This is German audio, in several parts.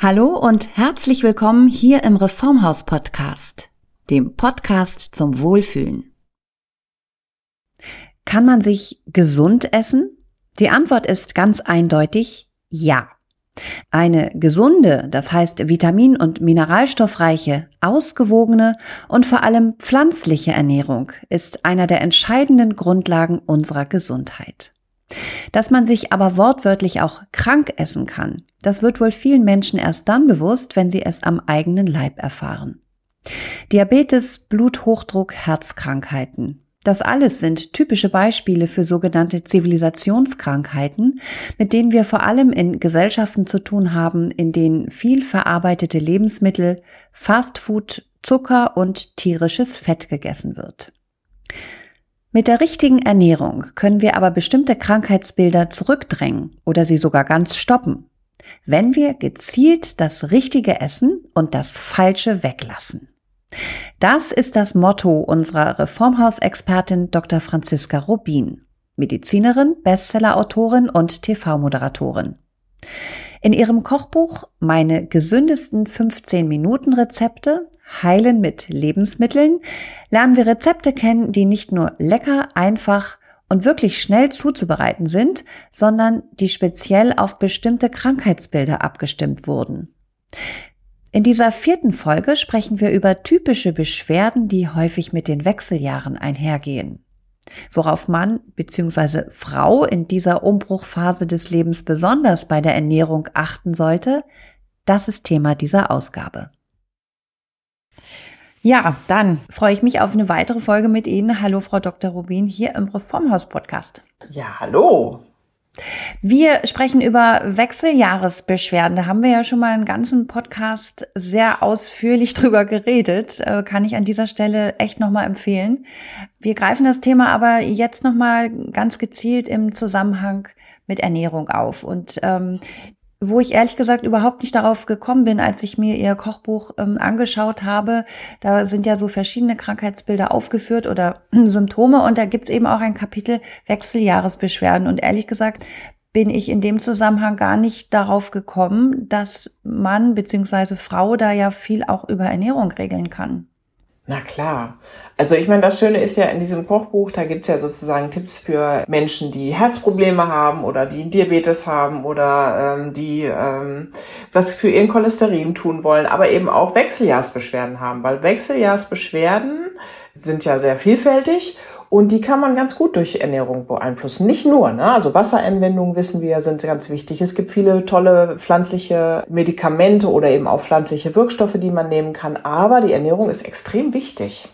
Hallo und herzlich willkommen hier im Reformhaus Podcast, dem Podcast zum Wohlfühlen. Kann man sich gesund essen? Die Antwort ist ganz eindeutig ja. Eine gesunde, das heißt vitamin- und mineralstoffreiche, ausgewogene und vor allem pflanzliche Ernährung ist einer der entscheidenden Grundlagen unserer Gesundheit. Dass man sich aber wortwörtlich auch krank essen kann, das wird wohl vielen Menschen erst dann bewusst, wenn sie es am eigenen Leib erfahren. Diabetes, Bluthochdruck, Herzkrankheiten. Das alles sind typische Beispiele für sogenannte Zivilisationskrankheiten, mit denen wir vor allem in Gesellschaften zu tun haben, in denen viel verarbeitete Lebensmittel, Fastfood, Zucker und tierisches Fett gegessen wird. Mit der richtigen Ernährung können wir aber bestimmte Krankheitsbilder zurückdrängen oder sie sogar ganz stoppen, wenn wir gezielt das Richtige essen und das Falsche weglassen. Das ist das Motto unserer Reformhausexpertin Dr. Franziska Rubin, Medizinerin, Bestsellerautorin und TV-Moderatorin. In ihrem Kochbuch Meine gesündesten 15 Minuten Rezepte Heilen mit Lebensmitteln lernen wir Rezepte kennen, die nicht nur lecker, einfach und wirklich schnell zuzubereiten sind, sondern die speziell auf bestimmte Krankheitsbilder abgestimmt wurden. In dieser vierten Folge sprechen wir über typische Beschwerden, die häufig mit den Wechseljahren einhergehen. Worauf Mann bzw. Frau in dieser Umbruchphase des Lebens besonders bei der Ernährung achten sollte, das ist Thema dieser Ausgabe. Ja, dann freue ich mich auf eine weitere Folge mit Ihnen. Hallo, Frau Dr. Rubin, hier im Reformhaus-Podcast. Ja, hallo. Wir sprechen über Wechseljahresbeschwerden. Da haben wir ja schon mal einen ganzen Podcast sehr ausführlich drüber geredet. Äh, kann ich an dieser Stelle echt nochmal empfehlen. Wir greifen das Thema aber jetzt nochmal ganz gezielt im Zusammenhang mit Ernährung auf. Und ähm, wo ich ehrlich gesagt überhaupt nicht darauf gekommen bin, als ich mir ihr Kochbuch ähm, angeschaut habe. Da sind ja so verschiedene Krankheitsbilder aufgeführt oder Symptome und da gibt's eben auch ein Kapitel Wechseljahresbeschwerden. Und ehrlich gesagt bin ich in dem Zusammenhang gar nicht darauf gekommen, dass Mann beziehungsweise Frau da ja viel auch über Ernährung regeln kann. Na klar. Also ich meine, das Schöne ist ja in diesem Kochbuch, da gibt's ja sozusagen Tipps für Menschen, die Herzprobleme haben oder die Diabetes haben oder ähm, die ähm, was für ihren Cholesterin tun wollen, aber eben auch Wechseljahrsbeschwerden haben, weil Wechseljahrsbeschwerden sind ja sehr vielfältig und die kann man ganz gut durch Ernährung beeinflussen. Nicht nur, ne? Also Wasseranwendungen wissen wir sind ganz wichtig. Es gibt viele tolle pflanzliche Medikamente oder eben auch pflanzliche Wirkstoffe, die man nehmen kann. Aber die Ernährung ist extrem wichtig.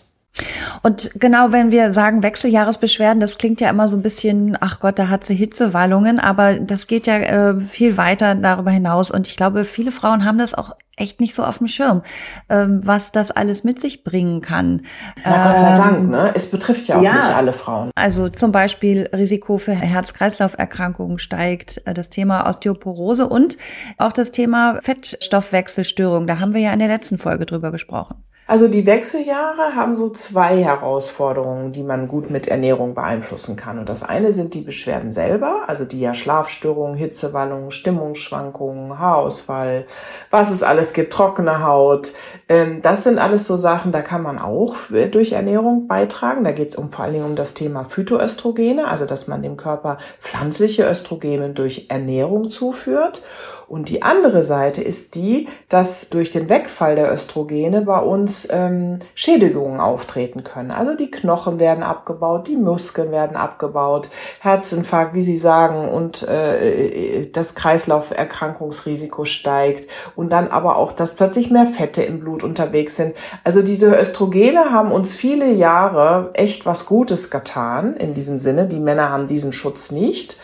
Und genau, wenn wir sagen Wechseljahresbeschwerden, das klingt ja immer so ein bisschen, ach Gott, da hat sie Hitzewallungen, aber das geht ja äh, viel weiter darüber hinaus. Und ich glaube, viele Frauen haben das auch echt nicht so auf dem Schirm, ähm, was das alles mit sich bringen kann. Na, Gott sei Dank, ähm, ne? Es betrifft ja auch ja, nicht alle Frauen. Also zum Beispiel Risiko für Herz-Kreislauf-Erkrankungen steigt, äh, das Thema Osteoporose und auch das Thema Fettstoffwechselstörung. Da haben wir ja in der letzten Folge drüber gesprochen. Also die Wechseljahre haben so zwei Herausforderungen, die man gut mit Ernährung beeinflussen kann. Und das eine sind die Beschwerden selber, also die ja Schlafstörungen, Hitzewallungen, Stimmungsschwankungen, Haarausfall, was es alles gibt, trockene Haut. Ähm, das sind alles so Sachen, da kann man auch durch Ernährung beitragen. Da geht es um, vor allen Dingen um das Thema Phytoöstrogene, also dass man dem Körper pflanzliche Östrogene durch Ernährung zuführt. Und die andere Seite ist die, dass durch den Wegfall der Östrogene bei uns ähm, Schädigungen auftreten können. Also die Knochen werden abgebaut, die Muskeln werden abgebaut, Herzinfarkt, wie Sie sagen, und äh, das Kreislauferkrankungsrisiko steigt und dann aber auch, dass plötzlich mehr Fette im Blut unterwegs sind. Also diese Östrogene haben uns viele Jahre echt was Gutes getan in diesem Sinne. Die Männer haben diesen Schutz nicht.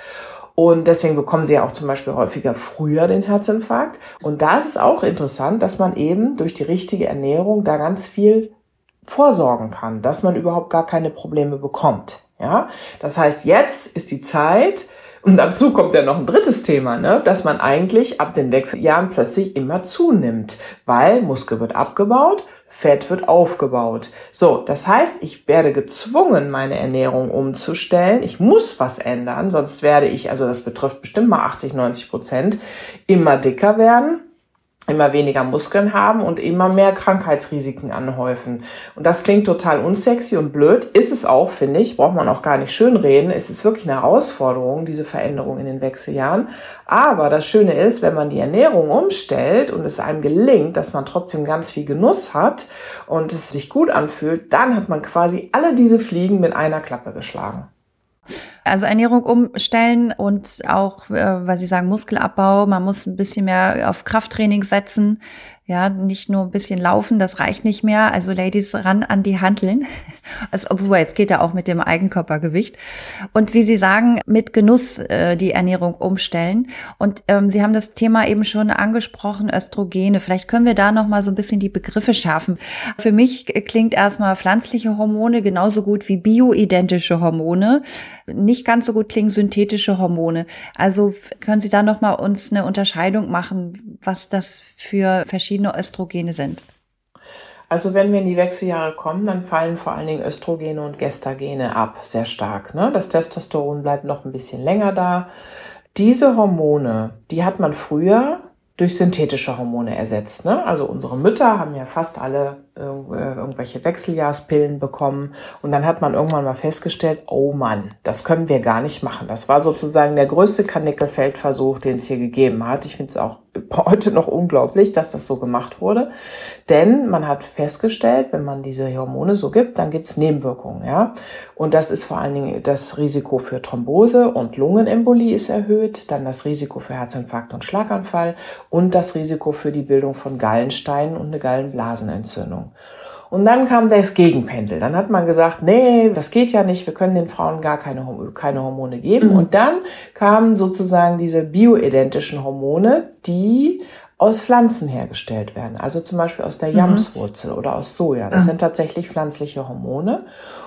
Und deswegen bekommen sie ja auch zum Beispiel häufiger früher den Herzinfarkt. Und da ist es auch interessant, dass man eben durch die richtige Ernährung da ganz viel vorsorgen kann, dass man überhaupt gar keine Probleme bekommt. Ja, das heißt, jetzt ist die Zeit, und dazu kommt ja noch ein drittes Thema, ne? dass man eigentlich ab den Wechseljahren plötzlich immer zunimmt, weil Muskel wird abgebaut, Fett wird aufgebaut. So, das heißt, ich werde gezwungen, meine Ernährung umzustellen. Ich muss was ändern, sonst werde ich, also das betrifft bestimmt mal 80, 90 Prozent, immer dicker werden immer weniger Muskeln haben und immer mehr Krankheitsrisiken anhäufen. Und das klingt total unsexy und blöd. Ist es auch, finde ich. Braucht man auch gar nicht schönreden. Es ist wirklich eine Herausforderung, diese Veränderung in den Wechseljahren. Aber das Schöne ist, wenn man die Ernährung umstellt und es einem gelingt, dass man trotzdem ganz viel Genuss hat und es sich gut anfühlt, dann hat man quasi alle diese Fliegen mit einer Klappe geschlagen. Also Ernährung umstellen und auch, äh, weil Sie sagen Muskelabbau, man muss ein bisschen mehr auf Krafttraining setzen. Ja, nicht nur ein bisschen laufen, das reicht nicht mehr. Also Ladies ran an die Handeln. Also, obwohl, jetzt geht ja auch mit dem Eigenkörpergewicht. Und wie Sie sagen, mit Genuss äh, die Ernährung umstellen. Und ähm, Sie haben das Thema eben schon angesprochen, Östrogene. Vielleicht können wir da nochmal so ein bisschen die Begriffe schärfen. Für mich klingt erstmal pflanzliche Hormone genauso gut wie bioidentische Hormone. Nicht ganz so gut klingen synthetische Hormone. Also können Sie da nochmal uns eine Unterscheidung machen, was das für verschiedene verschiedene Östrogene sind? Also wenn wir in die Wechseljahre kommen, dann fallen vor allen Dingen Östrogene und Gestagene ab, sehr stark. Ne? Das Testosteron bleibt noch ein bisschen länger da. Diese Hormone, die hat man früher durch synthetische Hormone ersetzt. Ne? Also unsere Mütter haben ja fast alle irgendwelche Wechseljahrspillen bekommen und dann hat man irgendwann mal festgestellt, oh Mann, das können wir gar nicht machen. Das war sozusagen der größte Kanickelfeldversuch, den es hier gegeben hat. Ich finde es auch heute noch unglaublich, dass das so gemacht wurde. Denn man hat festgestellt, wenn man diese Hormone so gibt, dann gibt's Nebenwirkungen. Ja? Und das ist vor allen Dingen das Risiko für Thrombose und Lungenembolie ist erhöht, dann das Risiko für Herzinfarkt und Schlaganfall und das Risiko für die Bildung von Gallensteinen und eine Gallenblasenentzündung. Und dann kam das Gegenpendel. Dann hat man gesagt, nee, das geht ja nicht, wir können den Frauen gar keine, keine Hormone geben. Mhm. Und dann kamen sozusagen diese bioidentischen Hormone, die aus Pflanzen hergestellt werden. Also zum Beispiel aus der Jamswurzel mhm. oder aus Soja. Das mhm. sind tatsächlich pflanzliche Hormone.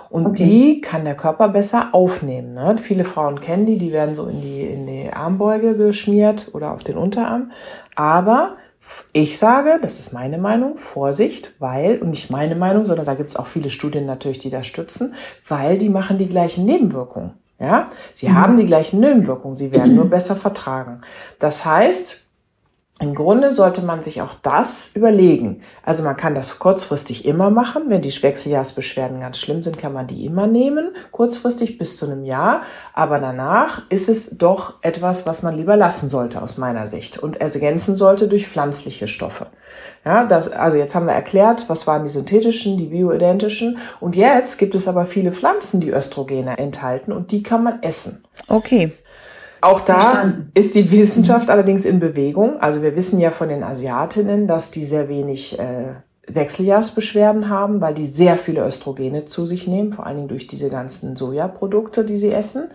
Und okay. die kann der Körper besser aufnehmen. Ne? Viele Frauen kennen die, die werden so in die, in die Armbeuge geschmiert oder auf den Unterarm. Aber ich sage, das ist meine Meinung, Vorsicht, weil, und nicht meine Meinung, sondern da gibt es auch viele Studien natürlich, die das stützen, weil die machen die gleichen Nebenwirkungen. Ja, sie mhm. haben die gleichen Nebenwirkungen, sie werden nur besser vertragen. Das heißt, im Grunde sollte man sich auch das überlegen. Also man kann das kurzfristig immer machen. Wenn die Wechseljahrsbeschwerden ganz schlimm sind, kann man die immer nehmen, kurzfristig bis zu einem Jahr. Aber danach ist es doch etwas, was man lieber lassen sollte aus meiner Sicht und ergänzen sollte durch pflanzliche Stoffe. Ja, das, also jetzt haben wir erklärt, was waren die synthetischen, die bioidentischen. Und jetzt gibt es aber viele Pflanzen, die Östrogene enthalten und die kann man essen. Okay. Auch da ist die Wissenschaft allerdings in Bewegung. Also wir wissen ja von den Asiatinnen, dass die sehr wenig äh, Wechseljahrsbeschwerden haben, weil die sehr viele Östrogene zu sich nehmen, vor allen Dingen durch diese ganzen Sojaprodukte, die sie essen.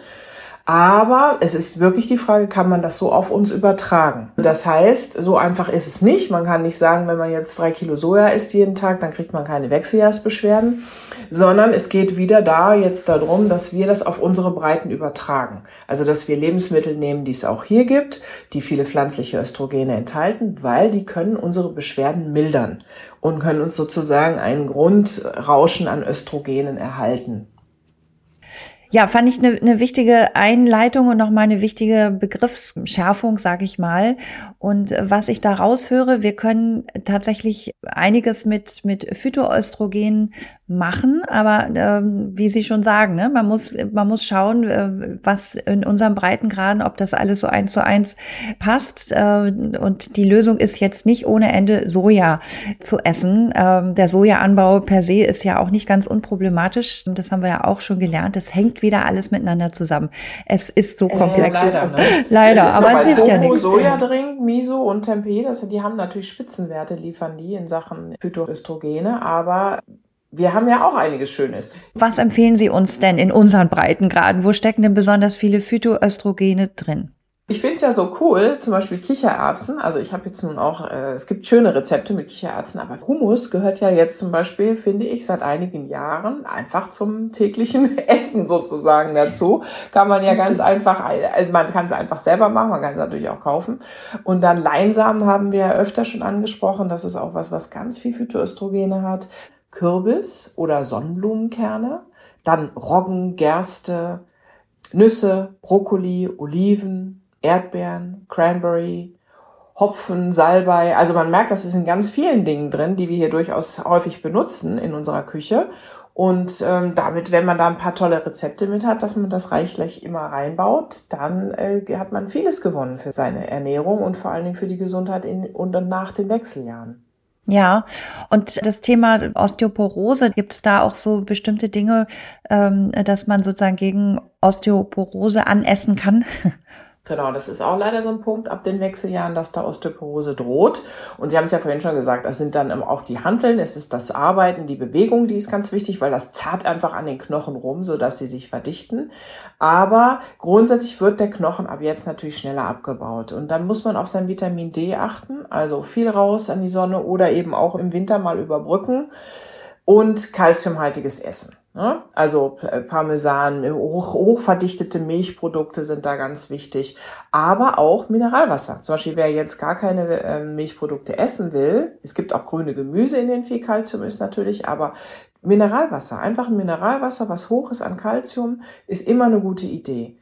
Aber es ist wirklich die Frage, kann man das so auf uns übertragen? Das heißt, so einfach ist es nicht. Man kann nicht sagen, wenn man jetzt drei Kilo Soja isst jeden Tag, dann kriegt man keine Wechseljahrsbeschwerden, sondern es geht wieder da jetzt darum, dass wir das auf unsere Breiten übertragen. Also, dass wir Lebensmittel nehmen, die es auch hier gibt, die viele pflanzliche Östrogene enthalten, weil die können unsere Beschwerden mildern und können uns sozusagen einen Grundrauschen an Östrogenen erhalten. Ja, fand ich eine, eine wichtige Einleitung und nochmal eine wichtige Begriffsschärfung, sage ich mal. Und was ich da raushöre, wir können tatsächlich einiges mit, mit Phytoöstrogen machen, aber äh, wie Sie schon sagen, ne, man muss man muss schauen, äh, was in unserem Breitengraden, ob das alles so eins zu eins passt. Äh, und die Lösung ist jetzt nicht ohne Ende Soja zu essen. Ähm, der Sojaanbau per se ist ja auch nicht ganz unproblematisch. Das haben wir ja auch schon gelernt. Es hängt wieder alles miteinander zusammen. Es ist so komplex. Äh, leider, ne? leider, aber es hilft ja nichts. Sojadrink, Miso und Tempeh, das, die haben natürlich Spitzenwerte, liefern die in Sachen Phytoöstrogene, aber wir haben ja auch einiges Schönes. Was empfehlen Sie uns denn in unseren Breitengraden? Wo stecken denn besonders viele Phytoöstrogene drin? Ich finde es ja so cool, zum Beispiel Kichererbsen. Also ich habe jetzt nun auch, äh, es gibt schöne Rezepte mit Kichererbsen, aber Hummus gehört ja jetzt zum Beispiel, finde ich, seit einigen Jahren einfach zum täglichen Essen sozusagen dazu. Kann man ja ganz einfach, äh, man kann es einfach selber machen, man kann es natürlich auch kaufen. Und dann Leinsamen haben wir ja öfter schon angesprochen. Das ist auch was, was ganz viel Phytoöstrogene hat. Kürbis oder Sonnenblumenkerne, dann Roggen, Gerste, Nüsse, Brokkoli, Oliven, Erdbeeren, Cranberry, Hopfen, Salbei. Also man merkt, das ist in ganz vielen Dingen drin, die wir hier durchaus häufig benutzen in unserer Küche. Und ähm, damit, wenn man da ein paar tolle Rezepte mit hat, dass man das reichlich immer reinbaut, dann äh, hat man vieles gewonnen für seine Ernährung und vor allen Dingen für die Gesundheit in und nach den Wechseljahren. Ja, und das Thema Osteoporose, gibt es da auch so bestimmte Dinge, ähm, dass man sozusagen gegen Osteoporose anessen kann? Genau, das ist auch leider so ein Punkt ab den Wechseljahren, dass da Osteoporose droht. Und Sie haben es ja vorhin schon gesagt, das sind dann auch die Handeln, es ist das Arbeiten, die Bewegung, die ist ganz wichtig, weil das zart einfach an den Knochen rum, so dass sie sich verdichten. Aber grundsätzlich wird der Knochen ab jetzt natürlich schneller abgebaut. Und dann muss man auf sein Vitamin D achten, also viel raus an die Sonne oder eben auch im Winter mal überbrücken und kalziumhaltiges Essen. Ne? Also äh, Parmesan, hoch, hochverdichtete Milchprodukte sind da ganz wichtig, aber auch Mineralwasser. Zum Beispiel, wer jetzt gar keine äh, Milchprodukte essen will, es gibt auch grüne Gemüse, in denen viel Kalzium ist natürlich, aber Mineralwasser, einfach ein Mineralwasser, was hoch ist an Kalzium, ist immer eine gute Idee.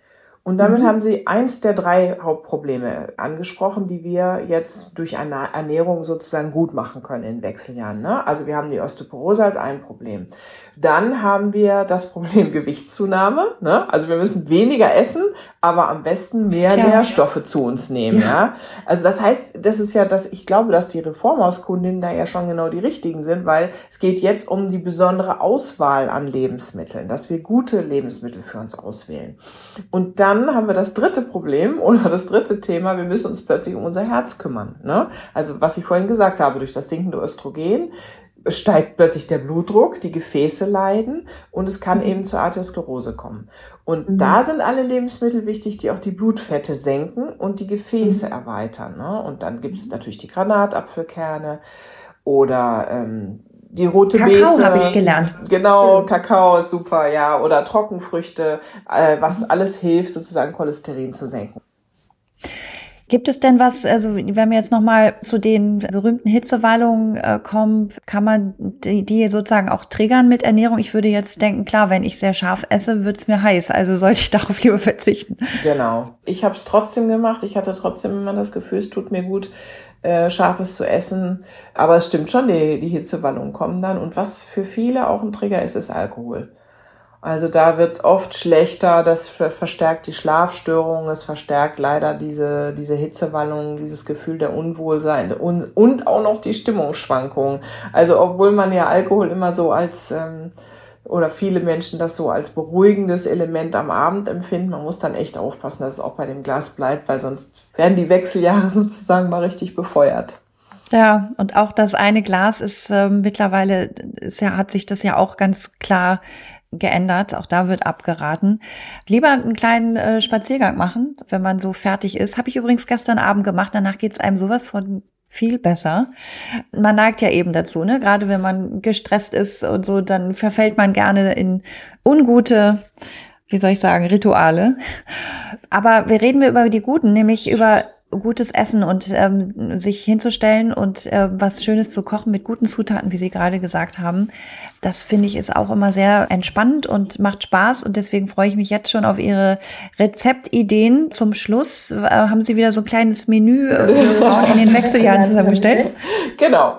Und damit mhm. haben Sie eins der drei Hauptprobleme angesprochen, die wir jetzt durch eine Ernährung sozusagen gut machen können in Wechseljahren. Ne? Also wir haben die Osteoporose als ein Problem. Dann haben wir das Problem Gewichtszunahme. Ne? Also wir müssen weniger essen, aber am besten mehr Tja. Nährstoffe zu uns nehmen. Ja. ja. Also das heißt, das ist ja das, ich glaube, dass die Reformhauskundinnen da ja schon genau die richtigen sind, weil es geht jetzt um die besondere Auswahl an Lebensmitteln, dass wir gute Lebensmittel für uns auswählen. Und dann dann haben wir das dritte Problem oder das dritte Thema, wir müssen uns plötzlich um unser Herz kümmern. Ne? Also was ich vorhin gesagt habe, durch das sinkende Östrogen steigt plötzlich der Blutdruck, die Gefäße leiden und es kann mhm. eben zur Arteriosklerose kommen. Und mhm. da sind alle Lebensmittel wichtig, die auch die Blutfette senken und die Gefäße mhm. erweitern. Ne? Und dann gibt es natürlich die Granatapfelkerne oder ähm, die rote Kakao Beete. Kakao habe ich gelernt. Genau, Schön. Kakao ist super, ja. Oder Trockenfrüchte, äh, was alles hilft, sozusagen Cholesterin zu senken. Gibt es denn was, also wenn wir jetzt nochmal zu den berühmten Hitzewallungen äh, kommen, kann man die, die sozusagen auch triggern mit Ernährung? Ich würde jetzt denken, klar, wenn ich sehr scharf esse, wird's mir heiß, also sollte ich darauf lieber verzichten. Genau. Ich habe es trotzdem gemacht. Ich hatte trotzdem immer das Gefühl, es tut mir gut, äh, Scharfes zu essen. Aber es stimmt schon, die, die Hitzewallungen kommen dann. Und was für viele auch ein Trigger ist, ist Alkohol. Also da wird's oft schlechter, das verstärkt die Schlafstörungen, es verstärkt leider diese, diese Hitzewallungen, dieses Gefühl der Unwohlsein und, und auch noch die Stimmungsschwankungen. Also obwohl man ja Alkohol immer so als ähm, oder viele Menschen das so als beruhigendes Element am Abend empfinden. Man muss dann echt aufpassen, dass es auch bei dem Glas bleibt, weil sonst werden die Wechseljahre sozusagen mal richtig befeuert. Ja, und auch das eine Glas ist äh, mittlerweile, ist ja, hat sich das ja auch ganz klar geändert. Auch da wird abgeraten. Lieber einen kleinen äh, Spaziergang machen, wenn man so fertig ist. Habe ich übrigens gestern Abend gemacht. Danach geht's einem sowas von viel besser. Man neigt ja eben dazu, ne? Gerade wenn man gestresst ist und so, dann verfällt man gerne in ungute, wie soll ich sagen, Rituale. Aber wir reden wir über die guten, nämlich über gutes Essen und ähm, sich hinzustellen und äh, was Schönes zu kochen mit guten Zutaten, wie Sie gerade gesagt haben, das finde ich ist auch immer sehr entspannend und macht Spaß und deswegen freue ich mich jetzt schon auf Ihre Rezeptideen. Zum Schluss äh, haben Sie wieder so ein kleines Menü äh, für Frauen in den Wechseljahren zusammengestellt. Genau.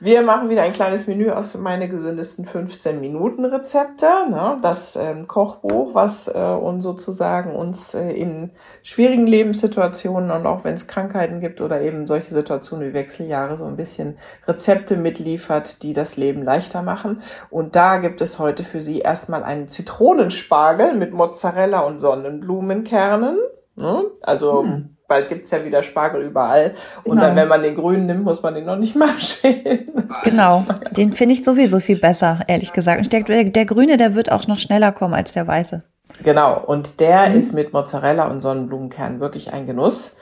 Wir machen wieder ein kleines Menü aus meine gesündesten 15 Minuten Rezepte. Ne? Das ähm, Kochbuch, was äh, uns sozusagen uns äh, in schwierigen Lebenssituationen und auch wenn es Krankheiten gibt oder eben solche Situationen wie Wechseljahre so ein bisschen Rezepte mitliefert, die das Leben leichter machen. Und da gibt es heute für Sie erstmal einen Zitronenspargel mit Mozzarella und Sonnenblumenkernen. Ne? Also hm bald gibt's ja wieder Spargel überall. Und genau. dann, wenn man den grünen nimmt, muss man den noch nicht mal schälen. Genau, den finde ich sowieso viel besser, ehrlich gesagt. Und der, der grüne, der wird auch noch schneller kommen als der weiße. Genau, und der mhm. ist mit Mozzarella und Sonnenblumenkern wirklich ein Genuss.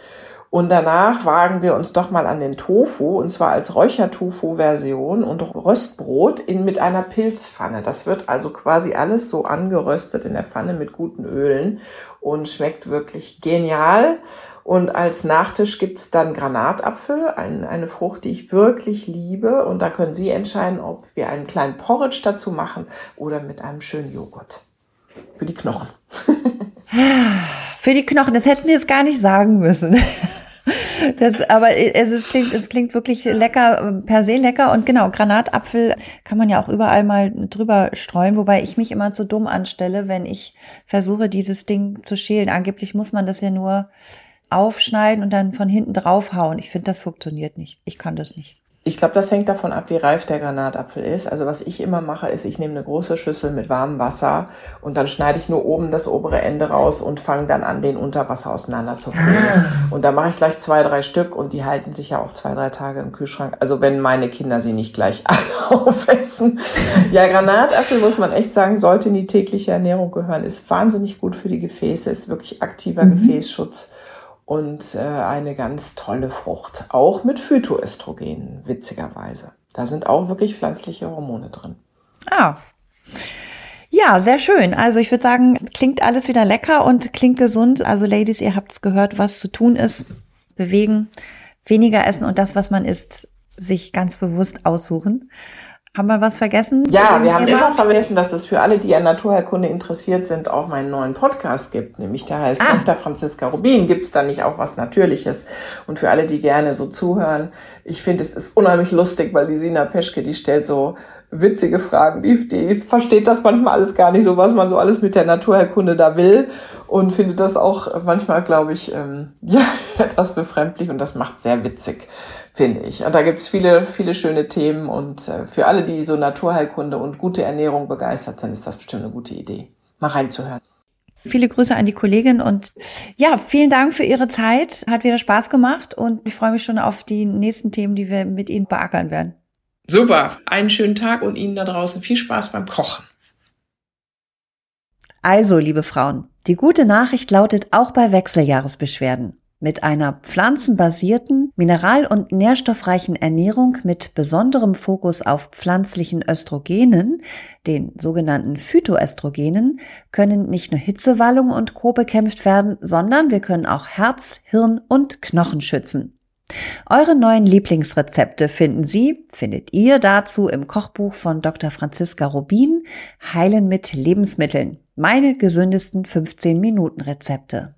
Und danach wagen wir uns doch mal an den Tofu, und zwar als Räuchertofu-Version und Röstbrot in, mit einer Pilzpfanne. Das wird also quasi alles so angeröstet in der Pfanne mit guten Ölen und schmeckt wirklich genial. Und als Nachtisch gibt's dann Granatapfel, ein, eine Frucht, die ich wirklich liebe. Und da können Sie entscheiden, ob wir einen kleinen Porridge dazu machen oder mit einem schönen Joghurt. Für die Knochen. Für die Knochen, das hätten Sie jetzt gar nicht sagen müssen. Das, aber also es klingt, es klingt wirklich lecker, per se lecker. Und genau, Granatapfel kann man ja auch überall mal drüber streuen, wobei ich mich immer zu dumm anstelle, wenn ich versuche, dieses Ding zu schälen. Angeblich muss man das ja nur aufschneiden und dann von hinten draufhauen. Ich finde, das funktioniert nicht. Ich kann das nicht. Ich glaube, das hängt davon ab, wie reif der Granatapfel ist. Also was ich immer mache, ist, ich nehme eine große Schüssel mit warmem Wasser und dann schneide ich nur oben das obere Ende raus und fange dann an, den Unterwasser auseinander zu pflegen. Ah. Und da mache ich gleich zwei, drei Stück und die halten sich ja auch zwei, drei Tage im Kühlschrank. Also wenn meine Kinder sie nicht gleich alle aufessen. Ja, Granatapfel muss man echt sagen, sollte in die tägliche Ernährung gehören. Ist wahnsinnig gut für die Gefäße, ist wirklich aktiver mhm. Gefäßschutz und äh, eine ganz tolle Frucht, auch mit Phytoöstrogenen, witzigerweise. Da sind auch wirklich pflanzliche Hormone drin. Ah. Ja, sehr schön. Also ich würde sagen, klingt alles wieder lecker und klingt gesund. Also Ladies, ihr habt's gehört, was zu tun ist. Bewegen, weniger essen und das, was man isst, sich ganz bewusst aussuchen. Haben wir was vergessen? Ja, wir haben immer vergessen, dass es für alle, die an Naturheilkunde interessiert sind, auch meinen neuen Podcast gibt. Nämlich der heißt ah. Dr. Franziska Rubin. Gibt es da nicht auch was Natürliches? Und für alle, die gerne so zuhören, ich finde, es ist unheimlich lustig, weil die Sina Peschke, die stellt so witzige Fragen. Die, die versteht das manchmal alles gar nicht so, was man so alles mit der Naturheilkunde da will und findet das auch manchmal, glaube ich, ähm, ja, etwas befremdlich und das macht sehr witzig finde ich. Und da gibt's viele, viele schöne Themen und äh, für alle, die so Naturheilkunde und gute Ernährung begeistert sind, ist das bestimmt eine gute Idee, mal reinzuhören. Viele Grüße an die Kollegin und ja, vielen Dank für Ihre Zeit. Hat wieder Spaß gemacht und ich freue mich schon auf die nächsten Themen, die wir mit Ihnen beackern werden. Super, einen schönen Tag und Ihnen da draußen viel Spaß beim Kochen. Also, liebe Frauen, die gute Nachricht lautet auch bei Wechseljahresbeschwerden. Mit einer pflanzenbasierten, mineral- und nährstoffreichen Ernährung mit besonderem Fokus auf pflanzlichen Östrogenen, den sogenannten Phytoöstrogenen, können nicht nur Hitzewallung und Co. bekämpft werden, sondern wir können auch Herz, Hirn und Knochen schützen. Eure neuen Lieblingsrezepte finden Sie, findet ihr dazu im Kochbuch von Dr. Franziska Rubin, Heilen mit Lebensmitteln. Meine gesündesten 15 Minuten Rezepte.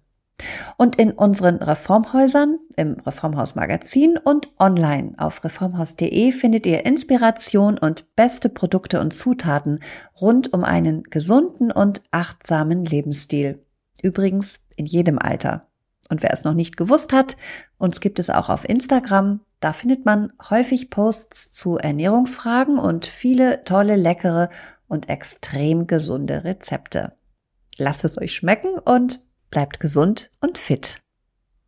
Und in unseren Reformhäusern, im Reformhaus Magazin und online auf reformhaus.de findet ihr Inspiration und beste Produkte und Zutaten rund um einen gesunden und achtsamen Lebensstil. Übrigens in jedem Alter. Und wer es noch nicht gewusst hat, uns gibt es auch auf Instagram. Da findet man häufig Posts zu Ernährungsfragen und viele tolle, leckere und extrem gesunde Rezepte. Lasst es euch schmecken und bleibt gesund und fit.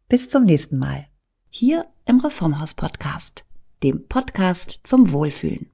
Bis zum nächsten Mal. Hier im Reformhaus Podcast, dem Podcast zum Wohlfühlen.